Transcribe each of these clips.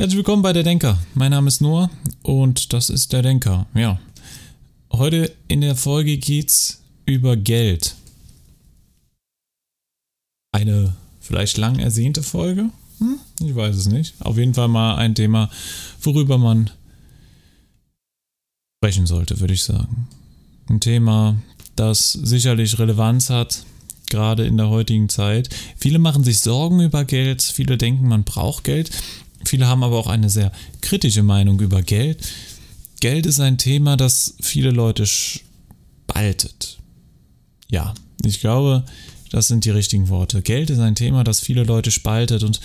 Herzlich willkommen bei der Denker. Mein Name ist Noah und das ist der Denker. Ja. Heute in der Folge geht's über Geld. Eine vielleicht lang ersehnte Folge? Hm? Ich weiß es nicht. Auf jeden Fall mal ein Thema, worüber man sprechen sollte, würde ich sagen. Ein Thema, das sicherlich Relevanz hat, gerade in der heutigen Zeit. Viele machen sich Sorgen über Geld, viele denken, man braucht Geld. Viele haben aber auch eine sehr kritische Meinung über Geld. Geld ist ein Thema, das viele Leute spaltet. Ja, ich glaube, das sind die richtigen Worte. Geld ist ein Thema, das viele Leute spaltet und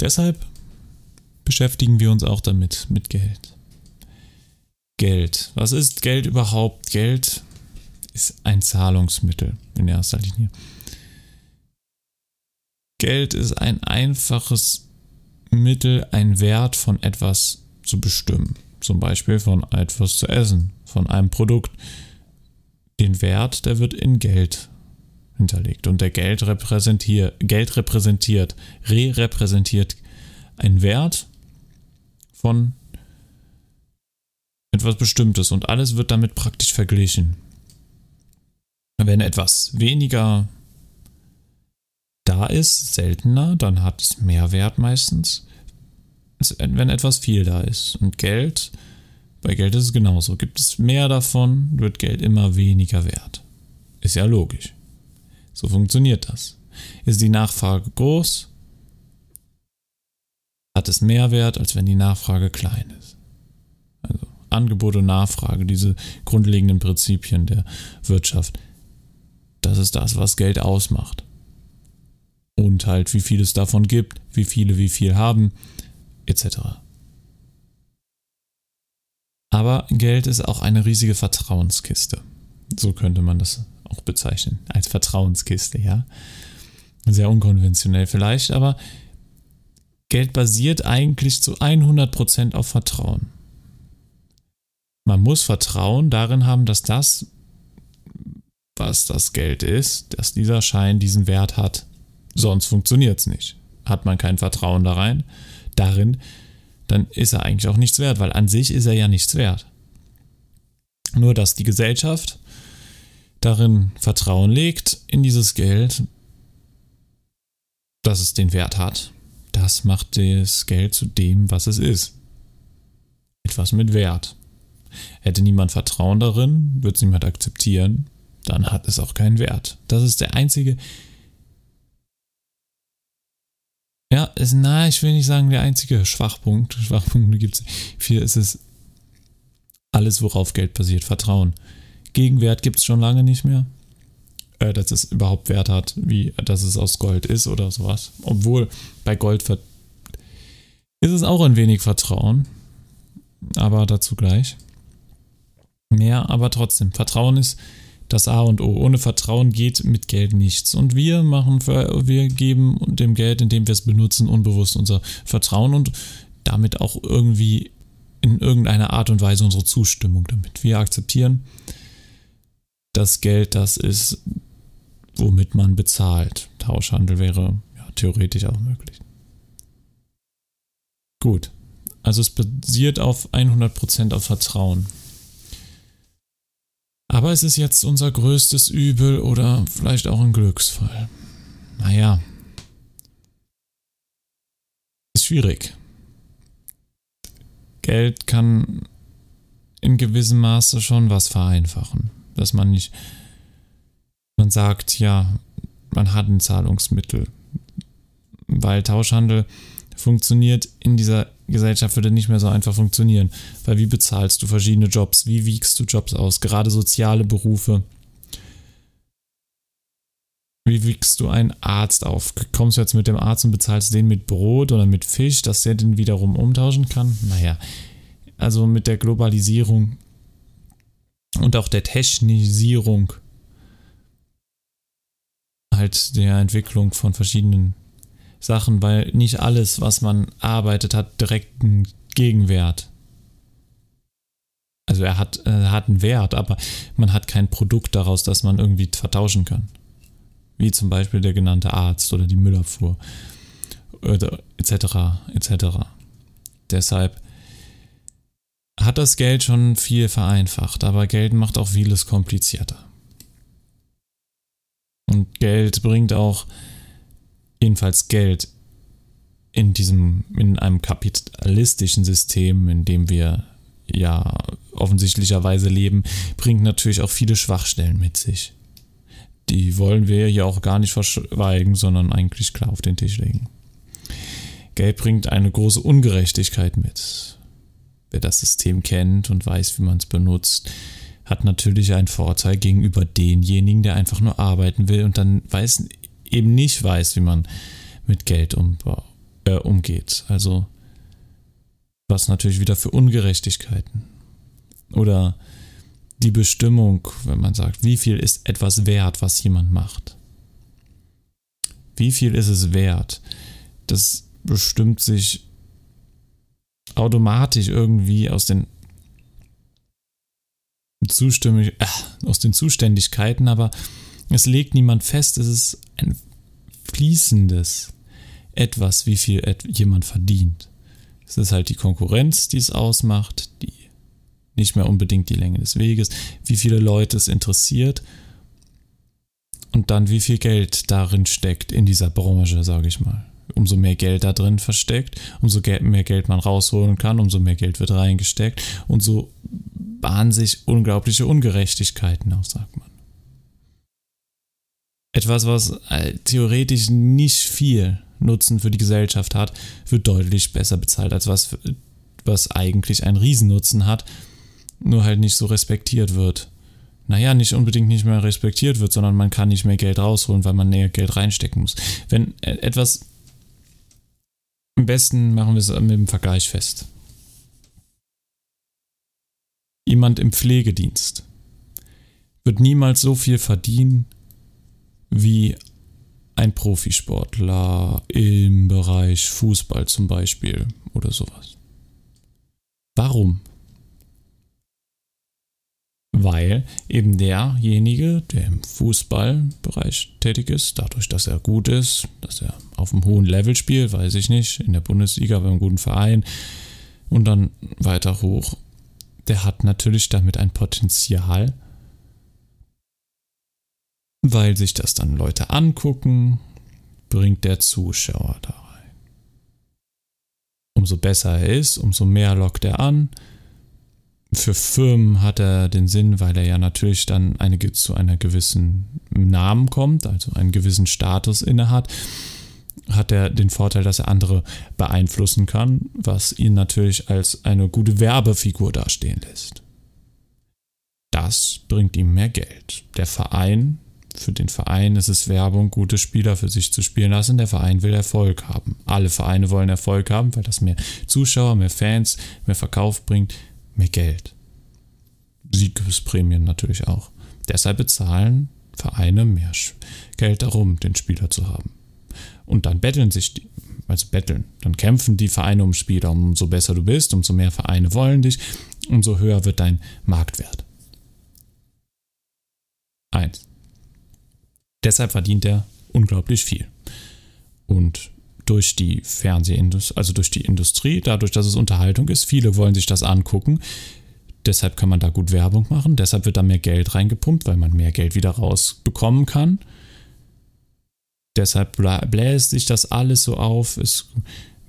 deshalb beschäftigen wir uns auch damit, mit Geld. Geld. Was ist Geld überhaupt? Geld ist ein Zahlungsmittel in erster Linie. Geld ist ein einfaches Mittel, einen Wert von etwas zu bestimmen. Zum Beispiel von etwas zu essen, von einem Produkt. Den Wert, der wird in Geld hinterlegt. Und der Geld repräsentiert, Geld repräsentiert, re-repräsentiert einen Wert von etwas Bestimmtes und alles wird damit praktisch verglichen. Wenn etwas weniger da ist, seltener, dann hat es mehr Wert meistens, wenn etwas viel da ist. Und Geld, bei Geld ist es genauso. Gibt es mehr davon, wird Geld immer weniger wert. Ist ja logisch. So funktioniert das. Ist die Nachfrage groß, hat es mehr Wert, als wenn die Nachfrage klein ist. Also Angebot und Nachfrage, diese grundlegenden Prinzipien der Wirtschaft, das ist das, was Geld ausmacht und halt wie viel es davon gibt, wie viele wie viel haben, etc. Aber Geld ist auch eine riesige Vertrauenskiste. So könnte man das auch bezeichnen. Als Vertrauenskiste, ja. Sehr unkonventionell vielleicht, aber Geld basiert eigentlich zu 100% auf Vertrauen. Man muss Vertrauen darin haben, dass das, was das Geld ist, dass dieser Schein diesen Wert hat, Sonst funktioniert es nicht. Hat man kein Vertrauen da rein, darin, dann ist er eigentlich auch nichts wert, weil an sich ist er ja nichts wert. Nur dass die Gesellschaft darin Vertrauen legt in dieses Geld, dass es den Wert hat, das macht das Geld zu dem, was es ist. Etwas mit Wert. Hätte niemand Vertrauen darin, würde es niemand akzeptieren, dann hat es auch keinen Wert. Das ist der einzige Ja, ist, na, ich will nicht sagen, der einzige Schwachpunkt. Schwachpunkte gibt es. Viel ist es alles, worauf Geld basiert. Vertrauen. Gegenwert gibt es schon lange nicht mehr. Äh, dass es überhaupt Wert hat, wie dass es aus Gold ist oder sowas. Obwohl bei Gold ist es auch ein wenig Vertrauen. Aber dazu gleich. Mehr, aber trotzdem. Vertrauen ist das A und O. Ohne Vertrauen geht mit Geld nichts. Und wir machen, wir geben dem Geld, indem wir es benutzen, unbewusst unser Vertrauen und damit auch irgendwie in irgendeiner Art und Weise unsere Zustimmung damit. Wir akzeptieren, das Geld das ist, womit man bezahlt. Tauschhandel wäre ja, theoretisch auch möglich. Gut. Also es basiert auf 100% auf Vertrauen. Aber es ist jetzt unser größtes Übel oder vielleicht auch ein Glücksfall. Naja. Ist schwierig. Geld kann in gewissem Maße schon was vereinfachen. Dass man nicht. Man sagt, ja, man hat ein Zahlungsmittel. Weil Tauschhandel funktioniert in dieser Gesellschaft würde nicht mehr so einfach funktionieren. Weil wie bezahlst du verschiedene Jobs? Wie wiegst du Jobs aus? Gerade soziale Berufe. Wie wiegst du einen Arzt auf? Kommst du jetzt mit dem Arzt und bezahlst den mit Brot oder mit Fisch, dass der den wiederum umtauschen kann? Naja, also mit der Globalisierung und auch der Technisierung halt der Entwicklung von verschiedenen Sachen, weil nicht alles, was man arbeitet, hat direkt einen Gegenwert. Also er hat, er hat einen Wert, aber man hat kein Produkt daraus, das man irgendwie vertauschen kann. Wie zum Beispiel der genannte Arzt oder die Müllabfuhr oder etc. etc. Deshalb hat das Geld schon viel vereinfacht, aber Geld macht auch vieles komplizierter. Und Geld bringt auch, jedenfalls Geld in diesem, in einem kapitalistischen System, in dem wir ja offensichtlicherweise leben, bringt natürlich auch viele Schwachstellen mit sich. Die wollen wir hier auch gar nicht verschweigen, sondern eigentlich klar auf den Tisch legen. Geld bringt eine große Ungerechtigkeit mit. Wer das System kennt und weiß, wie man es benutzt, hat natürlich einen Vorteil gegenüber denjenigen, der einfach nur arbeiten will und dann weiß, eben nicht weiß, wie man mit Geld um, äh, umgeht. Also was natürlich wieder für Ungerechtigkeiten. Oder die Bestimmung, wenn man sagt, wie viel ist etwas wert, was jemand macht. Wie viel ist es wert? Das bestimmt sich automatisch irgendwie aus den Zustimmung, äh, aus den Zuständigkeiten, aber es legt niemand fest, es ist ein fließendes etwas, wie viel jemand verdient. Es ist halt die Konkurrenz, die es ausmacht, die nicht mehr unbedingt die Länge des Weges, wie viele Leute es interessiert und dann wie viel Geld darin steckt in dieser Branche, sage ich mal. Umso mehr Geld da drin versteckt, umso mehr Geld man rausholen kann, umso mehr Geld wird reingesteckt und so bahnen sich unglaubliche Ungerechtigkeiten auf, sagt man. Etwas, was äh, theoretisch nicht viel Nutzen für die Gesellschaft hat, wird deutlich besser bezahlt als was, was eigentlich einen Riesennutzen hat, nur halt nicht so respektiert wird. Naja, nicht unbedingt nicht mehr respektiert wird, sondern man kann nicht mehr Geld rausholen, weil man näher Geld reinstecken muss. Wenn äh, etwas am besten machen wir es mit dem Vergleich fest jemand im Pflegedienst wird niemals so viel verdienen wie ein Profisportler im Bereich Fußball zum Beispiel oder sowas. Warum? Weil eben derjenige, der im Fußballbereich tätig ist, dadurch, dass er gut ist, dass er auf einem hohen Level spielt, weiß ich nicht, in der Bundesliga bei einem guten Verein und dann weiter hoch der hat natürlich damit ein Potenzial, weil sich das dann Leute angucken, bringt der Zuschauer da rein. Umso besser er ist, umso mehr lockt er an. Für Firmen hat er den Sinn, weil er ja natürlich dann eine, zu einer gewissen Namen kommt, also einen gewissen Status innehat hat er den Vorteil, dass er andere beeinflussen kann, was ihn natürlich als eine gute Werbefigur dastehen lässt. Das bringt ihm mehr Geld. Der Verein, für den Verein ist es Werbung, gute Spieler für sich zu spielen lassen. Der Verein will Erfolg haben. Alle Vereine wollen Erfolg haben, weil das mehr Zuschauer, mehr Fans, mehr Verkauf bringt, mehr Geld. Siegesprämien natürlich auch. Deshalb bezahlen Vereine mehr Geld darum, den Spieler zu haben. Und dann betteln sich die, also betteln, dann kämpfen die Vereine um Spieler. Umso besser du bist, umso mehr Vereine wollen dich, umso höher wird dein Marktwert. Eins. Deshalb verdient er unglaublich viel. Und durch die Fernsehindustrie, also durch die Industrie, dadurch, dass es Unterhaltung ist, viele wollen sich das angucken. Deshalb kann man da gut Werbung machen. Deshalb wird da mehr Geld reingepumpt, weil man mehr Geld wieder rausbekommen kann. Deshalb bläst sich das alles so auf. Es,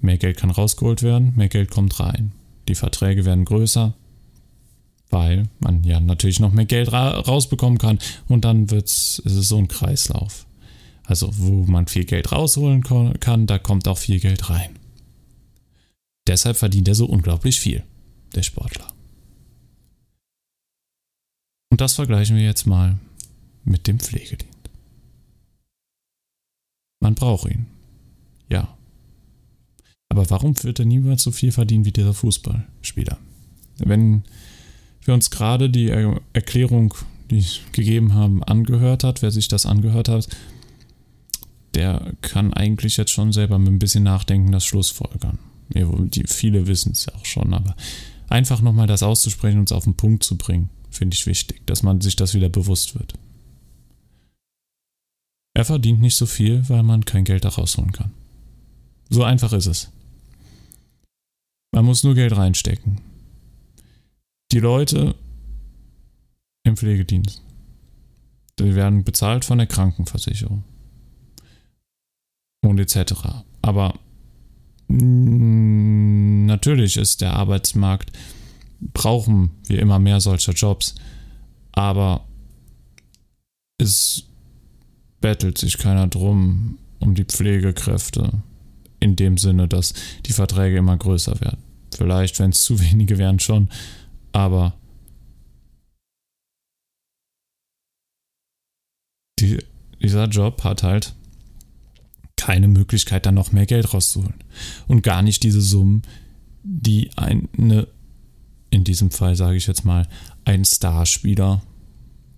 mehr Geld kann rausgeholt werden, mehr Geld kommt rein. Die Verträge werden größer, weil man ja natürlich noch mehr Geld ra rausbekommen kann und dann wird's, ist es so ein Kreislauf. Also wo man viel Geld rausholen kann, da kommt auch viel Geld rein. Deshalb verdient er so unglaublich viel, der Sportler. Und das vergleichen wir jetzt mal mit dem Pflegedienst. Man braucht ihn. Ja. Aber warum wird er niemals so viel verdienen wie dieser Fußballspieler? Wenn wir uns gerade die Erklärung, die ich gegeben haben, angehört hat, wer sich das angehört hat, der kann eigentlich jetzt schon selber mit ein bisschen Nachdenken das Schlussfolgern. Die, viele wissen es ja auch schon, aber einfach nochmal das auszusprechen und es auf den Punkt zu bringen, finde ich wichtig, dass man sich das wieder bewusst wird. Er verdient nicht so viel, weil man kein Geld da rausholen kann. So einfach ist es. Man muss nur Geld reinstecken. Die Leute im Pflegedienst, die werden bezahlt von der Krankenversicherung und etc. Aber natürlich ist der Arbeitsmarkt, brauchen wir immer mehr solcher Jobs, aber es bettelt sich keiner drum um die Pflegekräfte in dem Sinne, dass die Verträge immer größer werden. Vielleicht, wenn es zu wenige wären, schon, aber die, dieser Job hat halt keine Möglichkeit, da noch mehr Geld rauszuholen. Und gar nicht diese Summen, die eine, in diesem Fall sage ich jetzt mal, ein Starspieler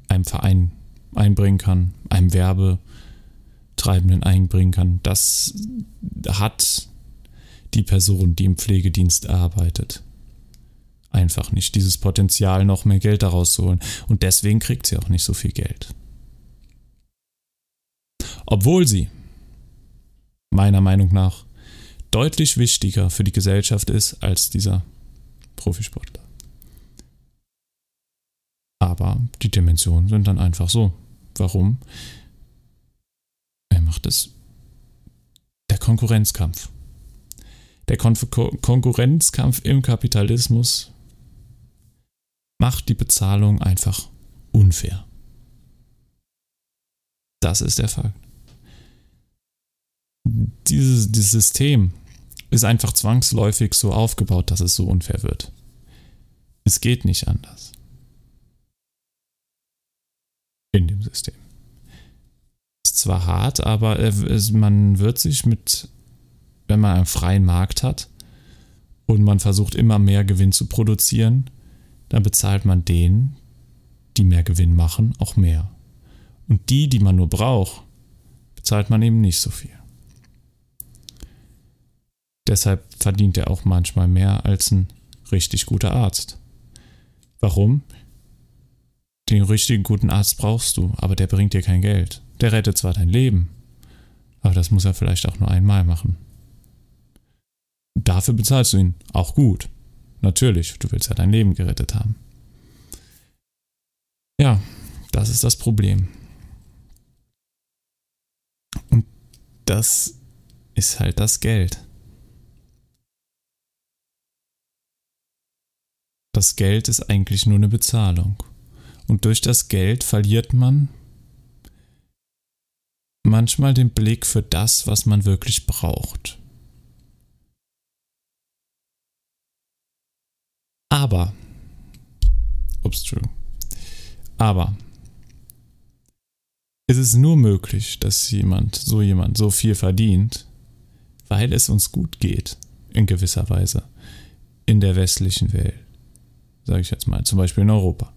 einem Verein einbringen kann, einem Werbetreibenden einbringen kann. Das hat die Person, die im Pflegedienst arbeitet, einfach nicht dieses Potenzial, noch mehr Geld daraus zu holen. Und deswegen kriegt sie auch nicht so viel Geld. Obwohl sie, meiner Meinung nach, deutlich wichtiger für die Gesellschaft ist als dieser Profisportler. Aber die Dimensionen sind dann einfach so. Warum? Er macht es. Der Konkurrenzkampf. Der Kon Konkurrenzkampf im Kapitalismus macht die Bezahlung einfach unfair. Das ist der Fall. Dieses, dieses System ist einfach zwangsläufig so aufgebaut, dass es so unfair wird. Es geht nicht anders. in dem System. Ist zwar hart, aber man wird sich mit, wenn man einen freien Markt hat und man versucht immer mehr Gewinn zu produzieren, dann bezahlt man denen, die mehr Gewinn machen, auch mehr. Und die, die man nur braucht, bezahlt man eben nicht so viel. Deshalb verdient er auch manchmal mehr als ein richtig guter Arzt. Warum? Den richtigen guten Arzt brauchst du, aber der bringt dir kein Geld. Der rettet zwar dein Leben, aber das muss er vielleicht auch nur einmal machen. Dafür bezahlst du ihn auch gut. Natürlich, du willst ja dein Leben gerettet haben. Ja, das ist das Problem. Und das ist halt das Geld. Das Geld ist eigentlich nur eine Bezahlung. Und durch das Geld verliert man manchmal den Blick für das, was man wirklich braucht. Aber, ups, true. Aber es ist nur möglich, dass jemand, so jemand, so viel verdient, weil es uns gut geht, in gewisser Weise, in der westlichen Welt, sage ich jetzt mal, zum Beispiel in Europa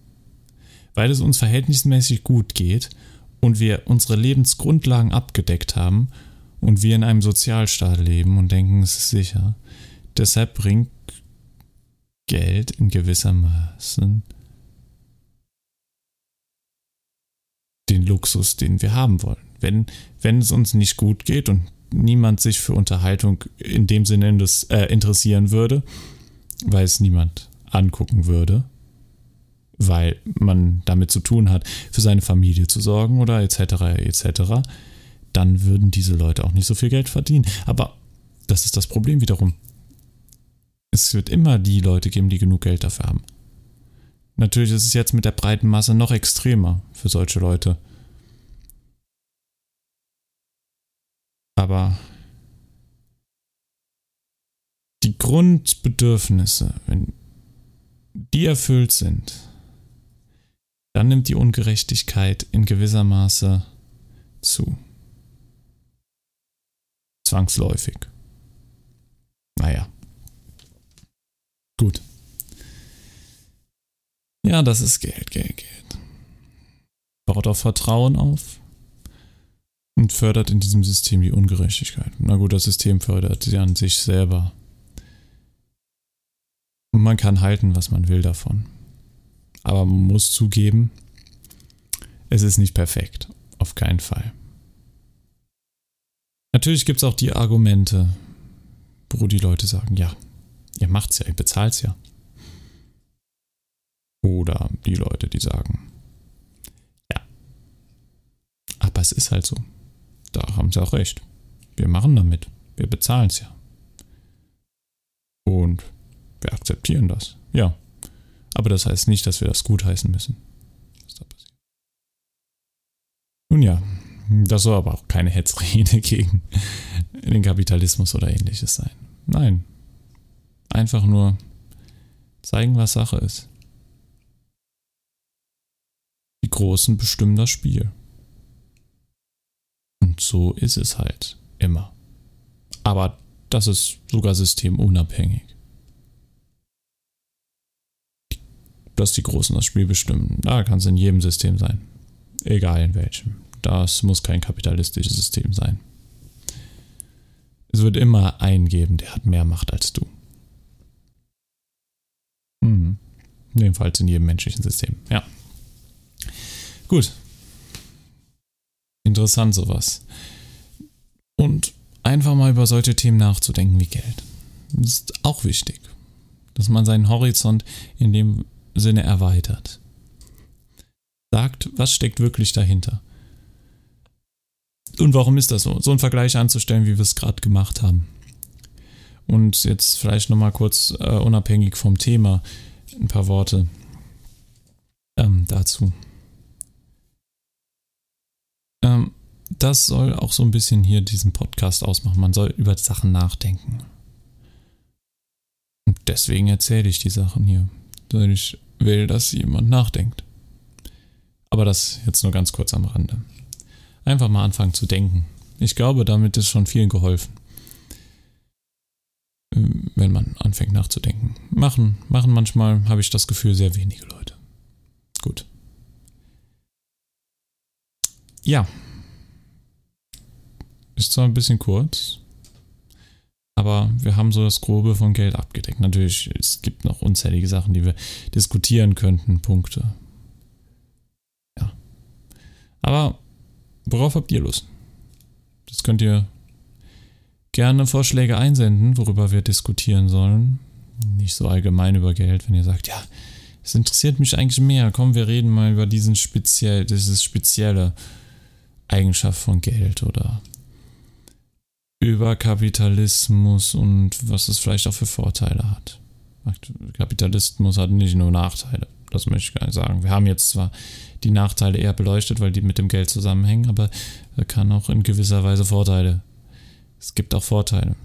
weil es uns verhältnismäßig gut geht und wir unsere Lebensgrundlagen abgedeckt haben und wir in einem Sozialstaat leben und denken, es ist sicher. Deshalb bringt Geld in gewisser Maßen den Luxus, den wir haben wollen. Wenn, wenn es uns nicht gut geht und niemand sich für Unterhaltung in dem Sinne äh, interessieren würde, weil es niemand angucken würde, weil man damit zu tun hat, für seine Familie zu sorgen oder etc. etc., dann würden diese Leute auch nicht so viel Geld verdienen. Aber das ist das Problem wiederum. Es wird immer die Leute geben, die genug Geld dafür haben. Natürlich ist es jetzt mit der breiten Masse noch extremer für solche Leute. Aber die Grundbedürfnisse, wenn die erfüllt sind, dann nimmt die Ungerechtigkeit in gewisser Maße zu. Zwangsläufig. Naja. Gut. Ja, das ist Geld, Geld, Geld. Baut auf Vertrauen auf und fördert in diesem System die Ungerechtigkeit. Na gut, das System fördert sie an sich selber. Und man kann halten, was man will davon. Aber man muss zugeben, es ist nicht perfekt. Auf keinen Fall. Natürlich gibt es auch die Argumente, wo die Leute sagen, ja, Ihr macht's ja, ihr bezahlt's ja. Oder die Leute, die sagen, ja. Aber es ist halt so. Da haben sie auch recht. Wir machen damit. Wir bezahlen's ja. Und wir akzeptieren das. Ja. Aber das heißt nicht, dass wir das gutheißen müssen. Was da passiert. Nun ja, das soll aber auch keine Hetzrede gegen den Kapitalismus oder ähnliches sein. Nein. Einfach nur zeigen, was Sache ist. Die Großen bestimmen das Spiel. Und so ist es halt immer. Aber das ist sogar systemunabhängig. Dass die Großen das Spiel bestimmen, da kann es in jedem System sein. Egal in welchem. Das muss kein kapitalistisches System sein. Es wird immer einen geben, der hat mehr Macht als du. Mhm. Jedenfalls in jedem menschlichen System. Ja. Gut. Interessant sowas. Und einfach mal über solche Themen nachzudenken wie Geld. Das ist auch wichtig. Dass man seinen Horizont in dem Sinne erweitert. Sagt, was steckt wirklich dahinter? Und warum ist das so? So einen Vergleich anzustellen, wie wir es gerade gemacht haben. Und jetzt vielleicht nochmal kurz äh, unabhängig vom Thema ein paar Worte ähm, dazu. Ähm, das soll auch so ein bisschen hier diesen Podcast ausmachen. Man soll über Sachen nachdenken. Und deswegen erzähle ich die Sachen hier. Weil ich will, dass jemand nachdenkt. Aber das jetzt nur ganz kurz am Rande. Einfach mal anfangen zu denken. Ich glaube, damit ist schon vielen geholfen. Wenn man anfängt nachzudenken. Machen, machen manchmal, habe ich das Gefühl, sehr wenige Leute. Gut. Ja, ist zwar ein bisschen kurz, aber wir haben so das Grobe von Geld abgedeckt. Natürlich, es gibt noch unzählige Sachen, die wir diskutieren könnten, Punkte. Ja. Aber worauf habt ihr Lust? Das könnt ihr gerne Vorschläge einsenden, worüber wir diskutieren sollen. Nicht so allgemein über Geld, wenn ihr sagt, ja, es interessiert mich eigentlich mehr. Komm, wir reden mal über diesen speziell, dieses spezielle Eigenschaft von Geld oder über Kapitalismus und was es vielleicht auch für Vorteile hat. Kapitalismus hat nicht nur Nachteile, das möchte ich gar nicht sagen. Wir haben jetzt zwar die Nachteile eher beleuchtet, weil die mit dem Geld zusammenhängen, aber er kann auch in gewisser Weise Vorteile. Es gibt auch Vorteile.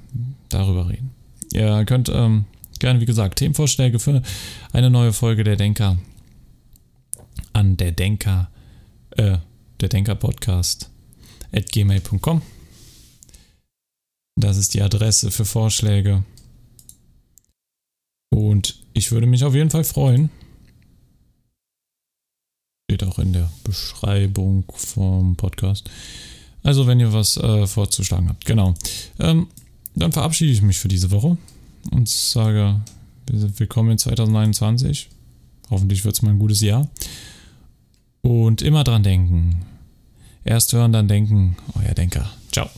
Darüber reden. Ihr könnt ähm, gerne, wie gesagt, Themenvorschläge für eine neue Folge der Denker an der Denker, äh, der Denker Podcast at gmail.com das ist die Adresse für Vorschläge. Und ich würde mich auf jeden Fall freuen. Steht auch in der Beschreibung vom Podcast. Also, wenn ihr was äh, vorzuschlagen habt. Genau. Ähm, dann verabschiede ich mich für diese Woche und sage, willkommen in 2021. Hoffentlich wird es mal ein gutes Jahr. Und immer dran denken. Erst hören, dann denken. Euer Denker. Ciao.